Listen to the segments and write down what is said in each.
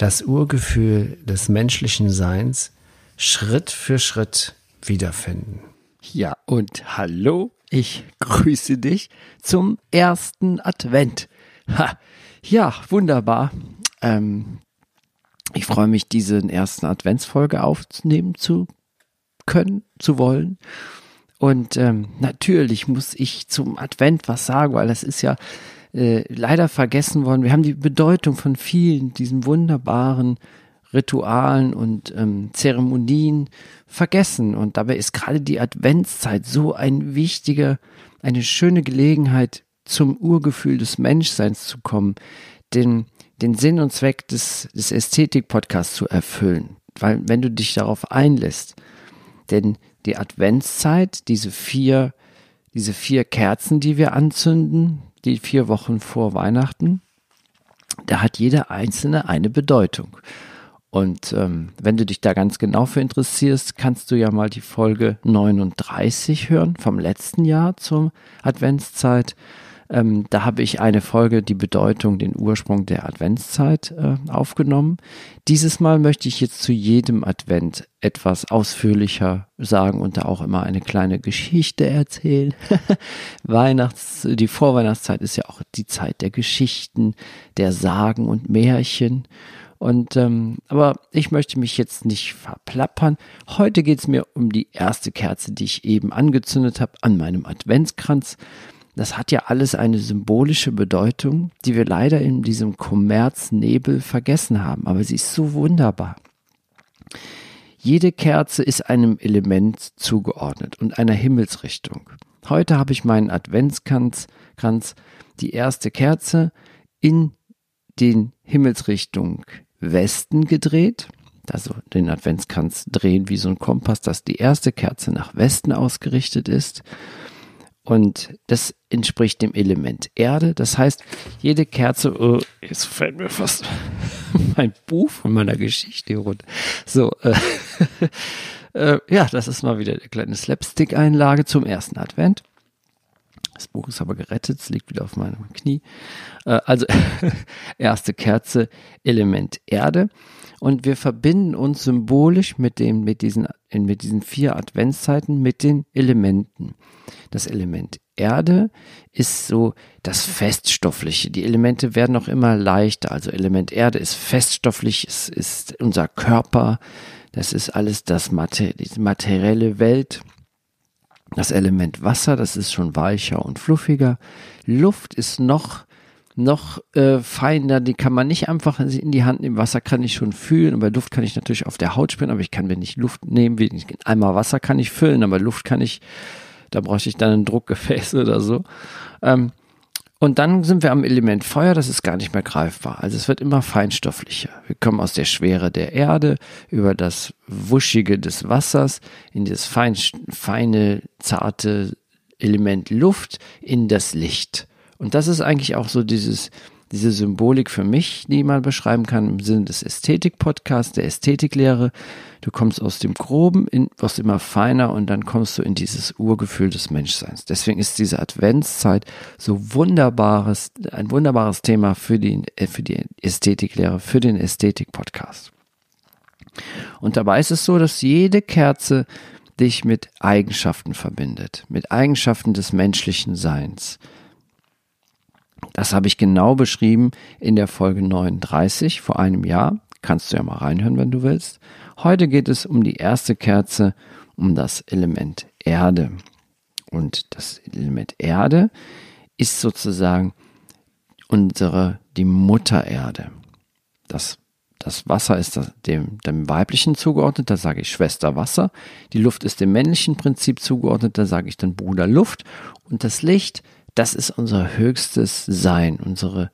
das Urgefühl des menschlichen Seins Schritt für Schritt wiederfinden. Ja, und hallo, ich grüße dich zum ersten Advent. Ha, ja, wunderbar. Ähm, ich freue mich, diese ersten Adventsfolge aufnehmen zu können, zu wollen. Und ähm, natürlich muss ich zum Advent was sagen, weil das ist ja äh, leider vergessen worden. Wir haben die Bedeutung von vielen, diesen wunderbaren Ritualen und ähm, Zeremonien vergessen. Und dabei ist gerade die Adventszeit so ein wichtiger, eine schöne Gelegenheit, zum Urgefühl des Menschseins zu kommen, den, den Sinn und Zweck des, des Ästhetik-Podcasts zu erfüllen. Weil wenn du dich darauf einlässt, denn die Adventszeit, diese vier, diese vier Kerzen, die wir anzünden, die vier Wochen vor Weihnachten, da hat jeder einzelne eine Bedeutung. Und ähm, wenn du dich da ganz genau für interessierst, kannst du ja mal die Folge 39 hören vom letzten Jahr zur Adventszeit. Ähm, da habe ich eine Folge, die Bedeutung, den Ursprung der Adventszeit äh, aufgenommen. Dieses Mal möchte ich jetzt zu jedem Advent etwas ausführlicher sagen und da auch immer eine kleine Geschichte erzählen. Weihnachts, die Vorweihnachtszeit ist ja auch die Zeit der Geschichten, der Sagen und Märchen. Und ähm, aber ich möchte mich jetzt nicht verplappern. Heute geht es mir um die erste Kerze, die ich eben angezündet habe an meinem Adventskranz das hat ja alles eine symbolische Bedeutung, die wir leider in diesem Kommerznebel vergessen haben. Aber sie ist so wunderbar. Jede Kerze ist einem Element zugeordnet und einer Himmelsrichtung. Heute habe ich meinen Adventskranz, die erste Kerze, in den Himmelsrichtung Westen gedreht. Also den Adventskranz drehen wie so ein Kompass, dass die erste Kerze nach Westen ausgerichtet ist. Und das entspricht dem Element Erde. Das heißt, jede Kerze, oh, jetzt fällt mir fast mein Buch von meiner Geschichte runter. So, äh, äh, ja, das ist mal wieder eine kleine Slapstick-Einlage zum ersten Advent. Das Buch ist aber gerettet, es liegt wieder auf meinem Knie. Äh, also, erste Kerze, Element Erde. Und wir verbinden uns symbolisch mit, dem, mit, diesen, mit diesen vier Adventszeiten mit den Elementen. Das Element Erde ist so das Feststoffliche. Die Elemente werden auch immer leichter. Also Element Erde ist feststofflich, es ist unser Körper, das ist alles das Mater die materielle Welt. Das Element Wasser, das ist schon weicher und fluffiger. Luft ist noch noch äh, feiner, die kann man nicht einfach in die Hand nehmen. Wasser kann ich schon fühlen, aber Luft kann ich natürlich auf der Haut spüren, aber ich kann mir nicht Luft nehmen. Einmal Wasser kann ich füllen, aber Luft kann ich, da brauche ich dann ein Druckgefäß oder so. Ähm, und dann sind wir am Element Feuer, das ist gar nicht mehr greifbar. Also es wird immer feinstofflicher. Wir kommen aus der Schwere der Erde über das Wuschige des Wassers in das fein, feine, zarte Element Luft in das Licht. Und das ist eigentlich auch so dieses, diese Symbolik für mich, die man beschreiben kann im Sinne des Ästhetik-Podcasts, der Ästhetiklehre. Du kommst aus dem Groben, in, wirst immer feiner und dann kommst du in dieses Urgefühl des Menschseins. Deswegen ist diese Adventszeit so wunderbares, ein wunderbares Thema für die, äh, für die Ästhetiklehre, für den Ästhetik-Podcast. Und dabei ist es so, dass jede Kerze dich mit Eigenschaften verbindet, mit Eigenschaften des menschlichen Seins. Das habe ich genau beschrieben in der Folge 39 vor einem Jahr. Kannst du ja mal reinhören, wenn du willst. Heute geht es um die erste Kerze, um das Element Erde. Und das Element Erde ist sozusagen unsere, die Mutter Erde. Das, das Wasser ist das, dem, dem weiblichen zugeordnet, da sage ich Schwester Wasser. Die Luft ist dem männlichen Prinzip zugeordnet, da sage ich dann Bruder Luft. Und das Licht das ist unser höchstes Sein, unsere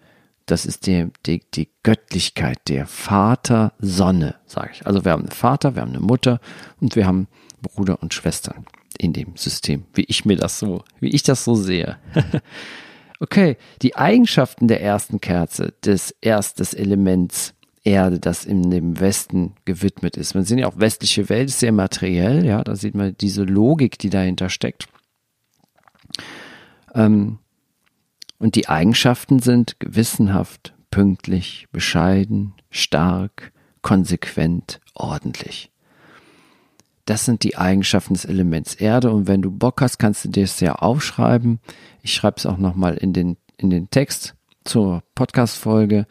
das ist die, die, die Göttlichkeit, der Vater Sonne, sage ich. Also wir haben einen Vater, wir haben eine Mutter und wir haben Bruder und Schwestern in dem System, wie ich mir das so, wie ich das so sehe. okay, die Eigenschaften der ersten Kerze, des erstes Elements Erde, das in dem Westen gewidmet ist. Man sieht ja auch westliche Welt ist sehr materiell, ja, da sieht man diese Logik, die dahinter steckt. Ähm, und die Eigenschaften sind gewissenhaft, pünktlich, bescheiden, stark, konsequent, ordentlich. Das sind die Eigenschaften des Elements Erde und wenn du Bock hast, kannst du dir das ja aufschreiben. Ich schreibe es auch nochmal in den, in den Text zur Podcast-Folge.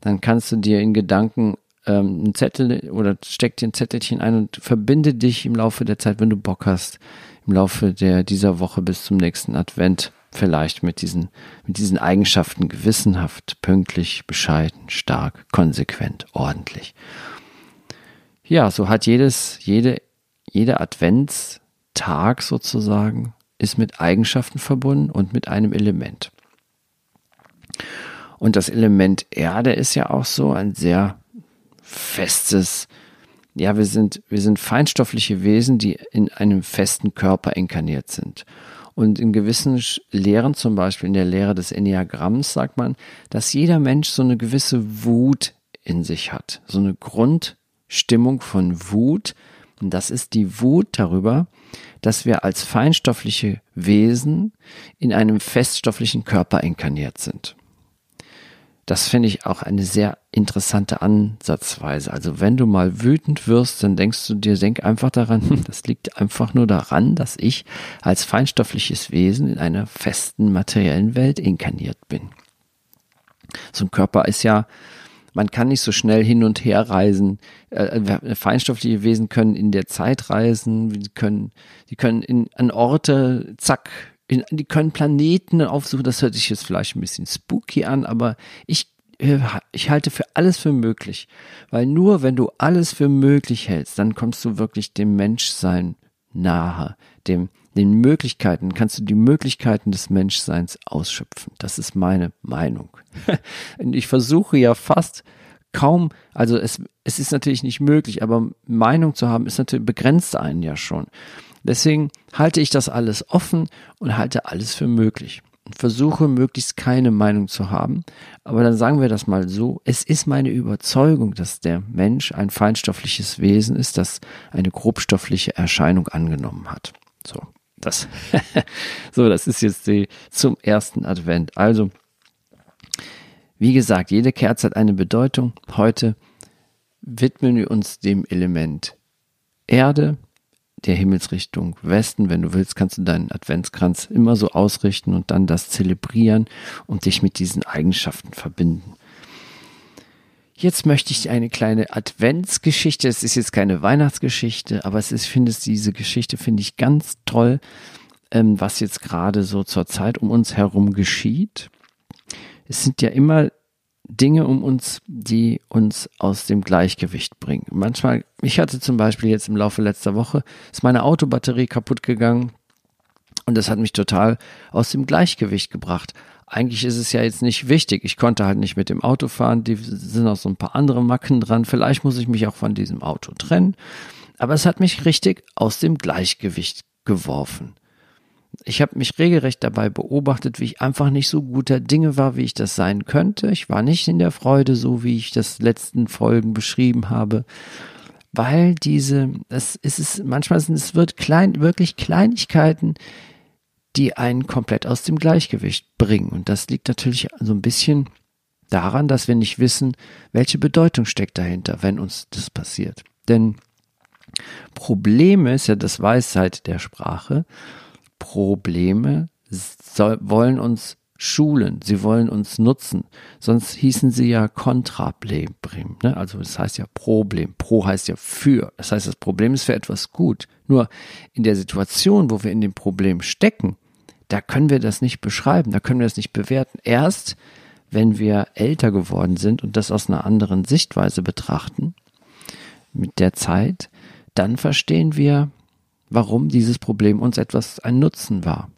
Dann kannst du dir in Gedanken ähm, einen Zettel oder steck dir ein Zettelchen ein und verbinde dich im Laufe der Zeit, wenn du Bock hast, im Laufe der, dieser Woche bis zum nächsten Advent vielleicht mit diesen, mit diesen Eigenschaften gewissenhaft, pünktlich, bescheiden, stark, konsequent, ordentlich. Ja, so hat jedes, jede, jeder Adventstag sozusagen ist mit Eigenschaften verbunden und mit einem Element. Und das Element Erde ist ja auch so ein sehr festes, ja, wir sind, wir sind feinstoffliche Wesen, die in einem festen Körper inkarniert sind. Und in gewissen Lehren, zum Beispiel in der Lehre des Enneagramms, sagt man, dass jeder Mensch so eine gewisse Wut in sich hat. So eine Grundstimmung von Wut. Und das ist die Wut darüber, dass wir als feinstoffliche Wesen in einem feststofflichen Körper inkarniert sind. Das finde ich auch eine sehr interessante Ansatzweise. Also wenn du mal wütend wirst, dann denkst du dir, denk einfach daran, das liegt einfach nur daran, dass ich als feinstoffliches Wesen in einer festen materiellen Welt inkarniert bin. So ein Körper ist ja, man kann nicht so schnell hin und her reisen. Äh, äh, feinstoffliche Wesen können in der Zeit reisen, die können, die können in, an Orte, zack, in, die können Planeten aufsuchen. Das hört sich jetzt vielleicht ein bisschen spooky an, aber ich, ich halte für alles für möglich. Weil nur wenn du alles für möglich hältst, dann kommst du wirklich dem Menschsein nahe, dem, den Möglichkeiten, kannst du die Möglichkeiten des Menschseins ausschöpfen. Das ist meine Meinung. Und ich versuche ja fast kaum, also es, es ist natürlich nicht möglich, aber Meinung zu haben, ist natürlich begrenzt einen ja schon. Deswegen halte ich das alles offen und halte alles für möglich versuche möglichst keine Meinung zu haben. Aber dann sagen wir das mal so. Es ist meine Überzeugung, dass der Mensch ein feinstoffliches Wesen ist, das eine grobstoffliche Erscheinung angenommen hat. So. Das, so, das ist jetzt die, zum ersten Advent. Also, wie gesagt, jede Kerze hat eine Bedeutung. Heute widmen wir uns dem Element Erde, der Himmelsrichtung Westen. Wenn du willst, kannst du deinen Adventskranz immer so ausrichten und dann das zelebrieren und dich mit diesen Eigenschaften verbinden. Jetzt möchte ich eine kleine Adventsgeschichte. Es ist jetzt keine Weihnachtsgeschichte, aber es ist, finde diese Geschichte finde ich ganz toll, ähm, was jetzt gerade so zur Zeit um uns herum geschieht. Es sind ja immer Dinge um uns, die uns aus dem Gleichgewicht bringen. Manchmal, ich hatte zum Beispiel jetzt im Laufe letzter Woche, ist meine Autobatterie kaputt gegangen und das hat mich total aus dem Gleichgewicht gebracht. Eigentlich ist es ja jetzt nicht wichtig. Ich konnte halt nicht mit dem Auto fahren. Die sind auch so ein paar andere Macken dran. Vielleicht muss ich mich auch von diesem Auto trennen. Aber es hat mich richtig aus dem Gleichgewicht geworfen ich habe mich regelrecht dabei beobachtet, wie ich einfach nicht so guter Dinge war, wie ich das sein könnte. Ich war nicht in der Freude, so wie ich das letzten Folgen beschrieben habe, weil diese, es, ist manchmal sind es wird klein, wirklich Kleinigkeiten, die einen komplett aus dem Gleichgewicht bringen. Und das liegt natürlich so ein bisschen daran, dass wir nicht wissen, welche Bedeutung steckt dahinter, wenn uns das passiert. Denn Probleme ist ja das Weisheit der Sprache Probleme soll, wollen uns schulen, sie wollen uns nutzen. Sonst hießen sie ja Kontrablem. Ne? Also das heißt ja Problem. Pro heißt ja für. Das heißt, das Problem ist für etwas gut. Nur in der Situation, wo wir in dem Problem stecken, da können wir das nicht beschreiben, da können wir das nicht bewerten. Erst wenn wir älter geworden sind und das aus einer anderen Sichtweise betrachten, mit der Zeit, dann verstehen wir, warum dieses Problem uns etwas ein Nutzen war.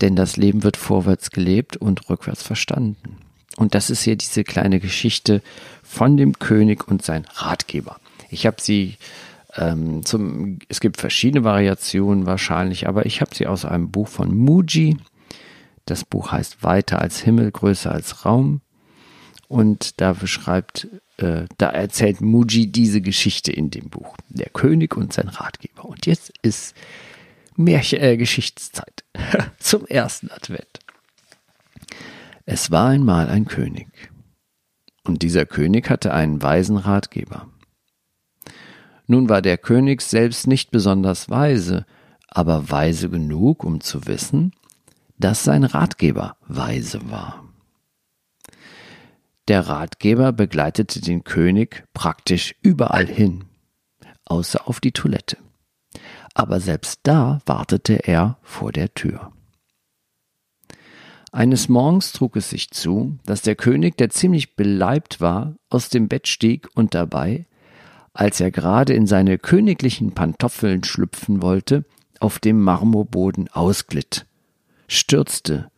Denn das Leben wird vorwärts gelebt und rückwärts verstanden. Und das ist hier diese kleine Geschichte von dem König und sein Ratgeber. Ich habe sie ähm, zum, es gibt verschiedene Variationen wahrscheinlich, aber ich habe sie aus einem Buch von Muji. Das Buch heißt Weiter als Himmel, größer als Raum. Und da beschreibt, äh, da erzählt Muji diese Geschichte in dem Buch. Der König und sein Ratgeber. Und jetzt ist Märchen, äh, Geschichtszeit zum ersten Advent. Es war einmal ein König. Und dieser König hatte einen weisen Ratgeber. Nun war der König selbst nicht besonders weise, aber weise genug, um zu wissen, dass sein Ratgeber weise war. Der Ratgeber begleitete den König praktisch überall hin, außer auf die Toilette. Aber selbst da wartete er vor der Tür. Eines Morgens trug es sich zu, dass der König, der ziemlich beleibt war, aus dem Bett stieg und dabei, als er gerade in seine königlichen Pantoffeln schlüpfen wollte, auf dem Marmorboden ausglitt, stürzte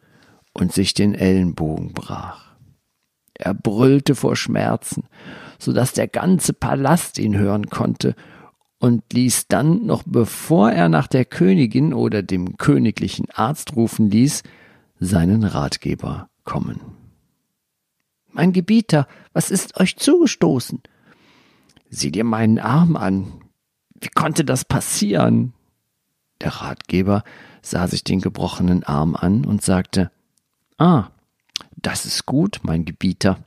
und sich den Ellenbogen brach. Er brüllte vor Schmerzen, so dass der ganze Palast ihn hören konnte und ließ dann, noch bevor er nach der Königin oder dem königlichen Arzt rufen ließ, seinen Ratgeber kommen. Mein Gebieter, was ist euch zugestoßen? Sieh dir meinen Arm an. Wie konnte das passieren? Der Ratgeber sah sich den gebrochenen Arm an und sagte, Ah, das ist gut, mein Gebieter.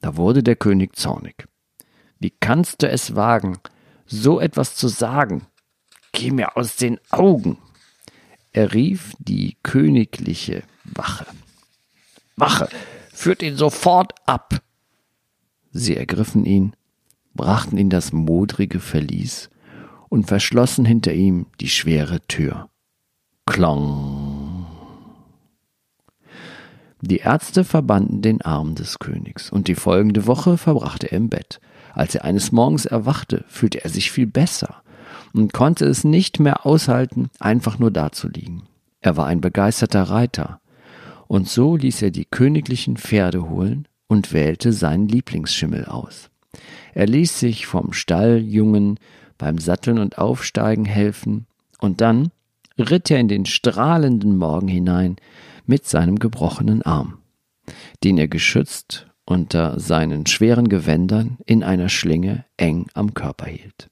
Da wurde der König zornig. Wie kannst du es wagen, so etwas zu sagen? Geh mir aus den Augen. Er rief die königliche Wache. Wache, führt ihn sofort ab. Sie ergriffen ihn, brachten ihn das modrige Verlies und verschlossen hinter ihm die schwere Tür. Klong. Die Ärzte verbanden den Arm des Königs, und die folgende Woche verbrachte er im Bett. Als er eines Morgens erwachte, fühlte er sich viel besser und konnte es nicht mehr aushalten, einfach nur dazuliegen. Er war ein begeisterter Reiter, und so ließ er die königlichen Pferde holen und wählte seinen Lieblingsschimmel aus. Er ließ sich vom Stalljungen beim Satteln und Aufsteigen helfen, und dann ritt er in den strahlenden Morgen hinein mit seinem gebrochenen Arm, den er geschützt unter seinen schweren Gewändern in einer Schlinge eng am Körper hielt.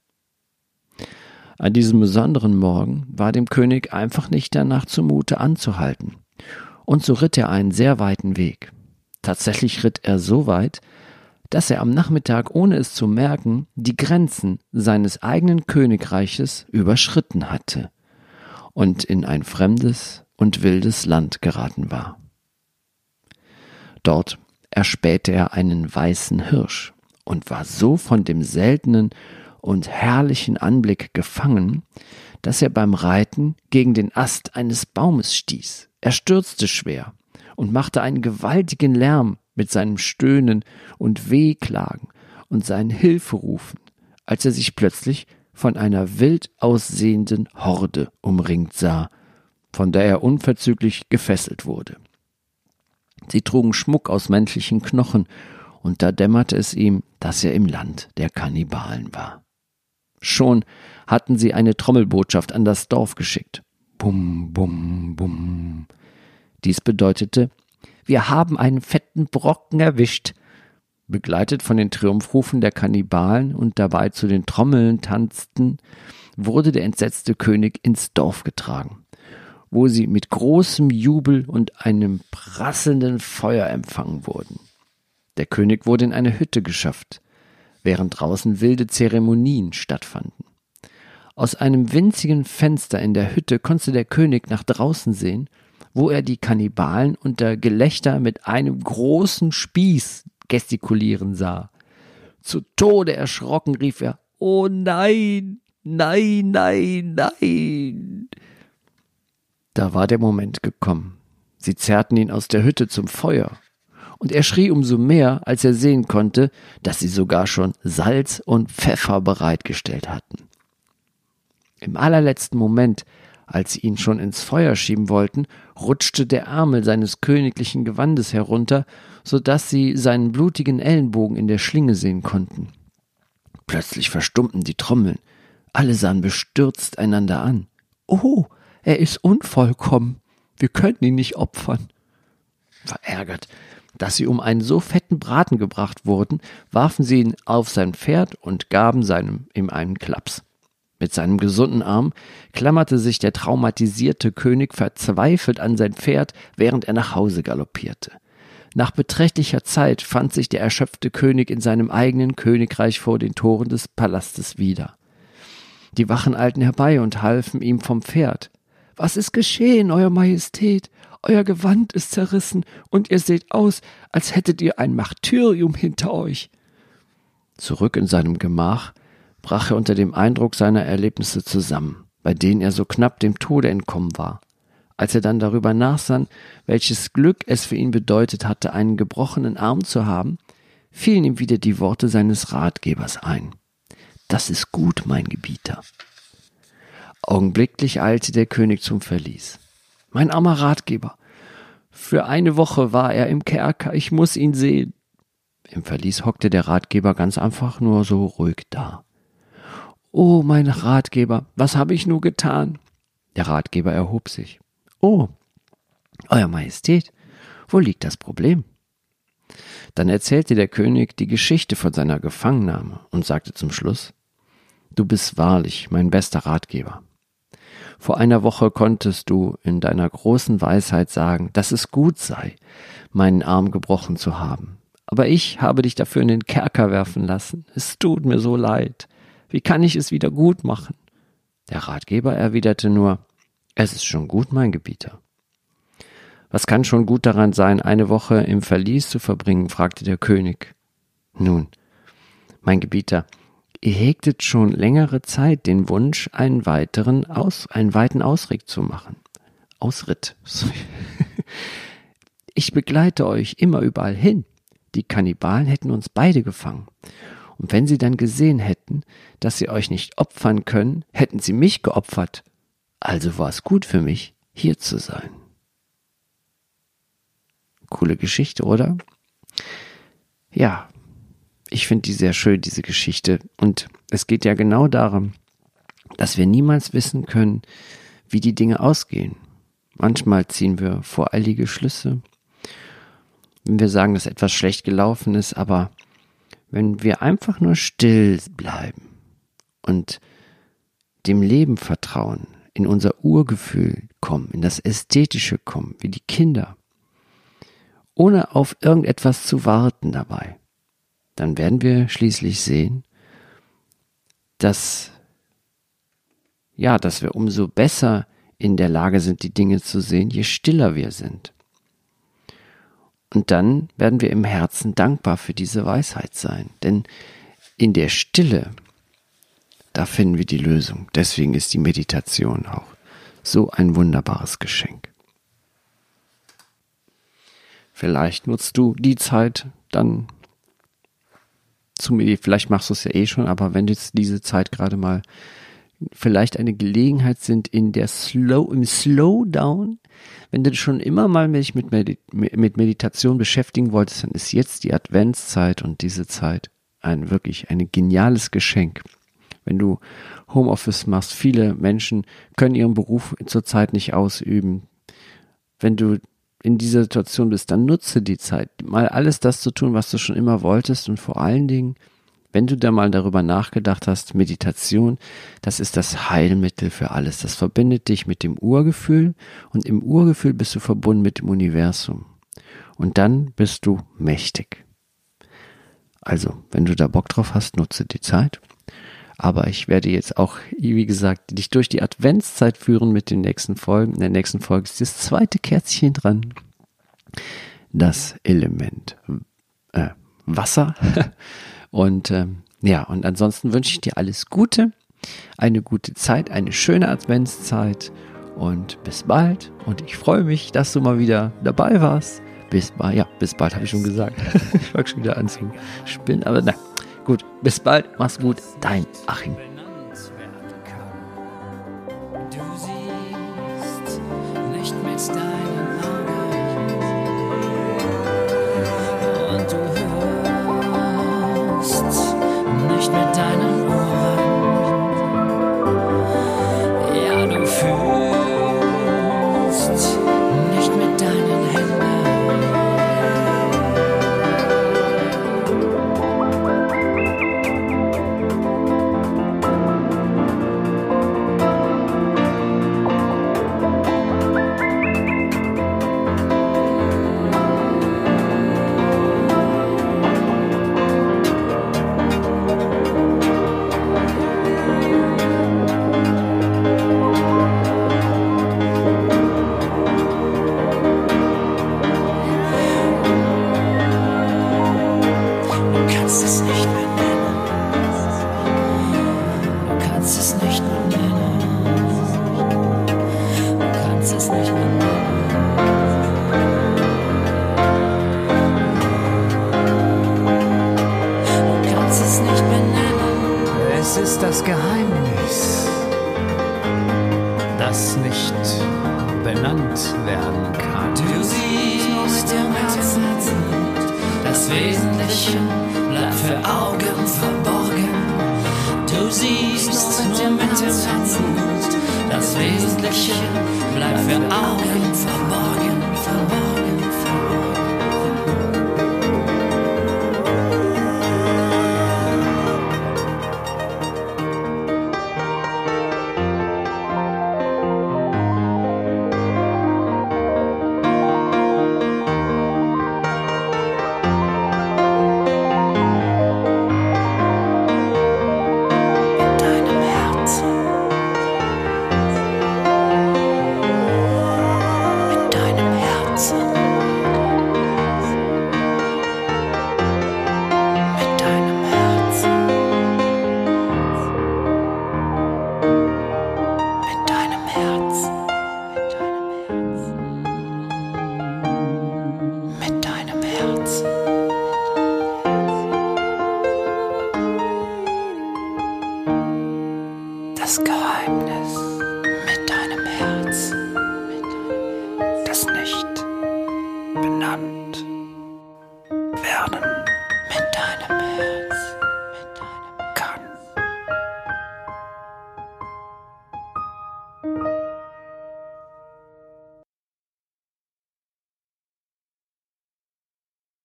An diesem besonderen Morgen war dem König einfach nicht danach zumute anzuhalten. Und so ritt er einen sehr weiten Weg. Tatsächlich ritt er so weit, dass er am Nachmittag, ohne es zu merken, die Grenzen seines eigenen Königreiches überschritten hatte und in ein fremdes und wildes Land geraten war. Dort erspähte er einen weißen Hirsch und war so von dem seltenen und herrlichen Anblick gefangen, dass er beim Reiten gegen den Ast eines Baumes stieß. Er stürzte schwer und machte einen gewaltigen Lärm mit seinem Stöhnen und Wehklagen und seinen Hilferufen, als er sich plötzlich von einer wild aussehenden Horde umringt sah, von der er unverzüglich gefesselt wurde. Sie trugen Schmuck aus menschlichen Knochen, und da dämmerte es ihm, dass er im Land der Kannibalen war. Schon hatten sie eine Trommelbotschaft an das Dorf geschickt. Bum, bum, bum. Dies bedeutete, wir haben einen fetten Brocken erwischt. Begleitet von den Triumphrufen der Kannibalen und dabei zu den Trommeln tanzten, wurde der entsetzte König ins Dorf getragen, wo sie mit großem Jubel und einem prasselnden Feuer empfangen wurden. Der König wurde in eine Hütte geschafft, während draußen wilde Zeremonien stattfanden. Aus einem winzigen Fenster in der Hütte konnte der König nach draußen sehen, wo er die Kannibalen unter Gelächter mit einem großen Spieß gestikulieren sah. Zu Tode erschrocken rief er, Oh nein, nein, nein, nein. Da war der Moment gekommen. Sie zerrten ihn aus der Hütte zum Feuer und er schrie umso mehr, als er sehen konnte, dass sie sogar schon Salz und Pfeffer bereitgestellt hatten. Im allerletzten Moment Als sie ihn schon ins Feuer schieben wollten, rutschte der Ärmel seines königlichen Gewandes herunter, so dass sie seinen blutigen Ellenbogen in der Schlinge sehen konnten. Plötzlich verstummten die Trommeln. Alle sahen bestürzt einander an. Oh, er ist unvollkommen. Wir können ihn nicht opfern. Verärgert, dass sie um einen so fetten Braten gebracht wurden, warfen sie ihn auf sein Pferd und gaben seinem ihm einen Klaps. Mit seinem gesunden Arm klammerte sich der traumatisierte König verzweifelt an sein Pferd, während er nach Hause galoppierte. Nach beträchtlicher Zeit fand sich der erschöpfte König in seinem eigenen Königreich vor den Toren des Palastes wieder. Die Wachen eilten herbei und halfen ihm vom Pferd. Was ist geschehen, Euer Majestät? Euer Gewand ist zerrissen und ihr seht aus, als hättet ihr ein Martyrium hinter euch. Zurück in seinem Gemach brach er unter dem Eindruck seiner Erlebnisse zusammen, bei denen er so knapp dem Tode entkommen war. Als er dann darüber nachsann, welches Glück es für ihn bedeutet hatte, einen gebrochenen Arm zu haben, fielen ihm wieder die Worte seines Ratgebers ein. Das ist gut, mein Gebieter. Augenblicklich eilte der König zum Verlies. Mein armer Ratgeber. Für eine Woche war er im Kerker, ich muss ihn sehen. Im Verlies hockte der Ratgeber ganz einfach nur so ruhig da. Oh, mein Ratgeber, was habe ich nur getan? Der Ratgeber erhob sich. Oh, Euer Majestät, wo liegt das Problem? Dann erzählte der König die Geschichte von seiner Gefangennahme und sagte zum Schluss, Du bist wahrlich mein bester Ratgeber. Vor einer Woche konntest du in deiner großen Weisheit sagen, dass es gut sei, meinen Arm gebrochen zu haben. Aber ich habe dich dafür in den Kerker werfen lassen. Es tut mir so leid. Wie kann ich es wieder gut machen? Der Ratgeber erwiderte nur, es ist schon gut, mein Gebieter. Was kann schon gut daran sein, eine Woche im Verlies zu verbringen? fragte der König. Nun, mein Gebieter, hegtet schon längere Zeit den Wunsch, einen weiteren Aus, einen weiten Ausritt zu machen. Ausritt. ich begleite euch immer überall hin. Die Kannibalen hätten uns beide gefangen. Und wenn sie dann gesehen hätten, dass sie euch nicht opfern können, hätten sie mich geopfert. Also war es gut für mich, hier zu sein. Coole Geschichte, oder? Ja, ich finde die sehr schön, diese Geschichte. Und es geht ja genau darum, dass wir niemals wissen können, wie die Dinge ausgehen. Manchmal ziehen wir voreilige Schlüsse, wenn wir sagen, dass etwas schlecht gelaufen ist, aber wenn wir einfach nur still bleiben und dem Leben vertrauen, in unser Urgefühl kommen, in das Ästhetische kommen, wie die Kinder, ohne auf irgendetwas zu warten dabei, dann werden wir schließlich sehen, dass ja, dass wir umso besser in der Lage sind, die Dinge zu sehen, je stiller wir sind. Und dann werden wir im Herzen dankbar für diese Weisheit sein. Denn in der Stille da finden wir die Lösung. Deswegen ist die Meditation auch so ein wunderbares Geschenk. Vielleicht nutzt du die Zeit dann zu meditieren. Vielleicht machst du es ja eh schon, aber wenn jetzt diese Zeit gerade mal vielleicht eine Gelegenheit sind in der Slow, im Slowdown, wenn du schon immer mal mich mit, Medi mit Meditation beschäftigen wolltest, dann ist jetzt die Adventszeit und diese Zeit ein wirklich ein geniales Geschenk wenn du Homeoffice machst. Viele Menschen können ihren Beruf zurzeit nicht ausüben. Wenn du in dieser Situation bist, dann nutze die Zeit, mal alles das zu tun, was du schon immer wolltest und vor allen Dingen, wenn du da mal darüber nachgedacht hast, Meditation, das ist das Heilmittel für alles. Das verbindet dich mit dem Urgefühl und im Urgefühl bist du verbunden mit dem Universum. Und dann bist du mächtig. Also, wenn du da Bock drauf hast, nutze die Zeit. Aber ich werde jetzt auch, wie gesagt, dich durch die Adventszeit führen mit den nächsten Folgen. In der nächsten Folge ist das zweite Kerzchen dran. Das Element äh, Wasser. und ähm, ja, und ansonsten wünsche ich dir alles Gute, eine gute Zeit, eine schöne Adventszeit und bis bald. Und ich freue mich, dass du mal wieder dabei warst. Bis bald, ja, bis bald habe ich schon gesagt. ich mag schon wieder anzuspinnen, aber nein. Gut, bis bald, mach's gut, dein Achim. Du siehst nicht mit deinem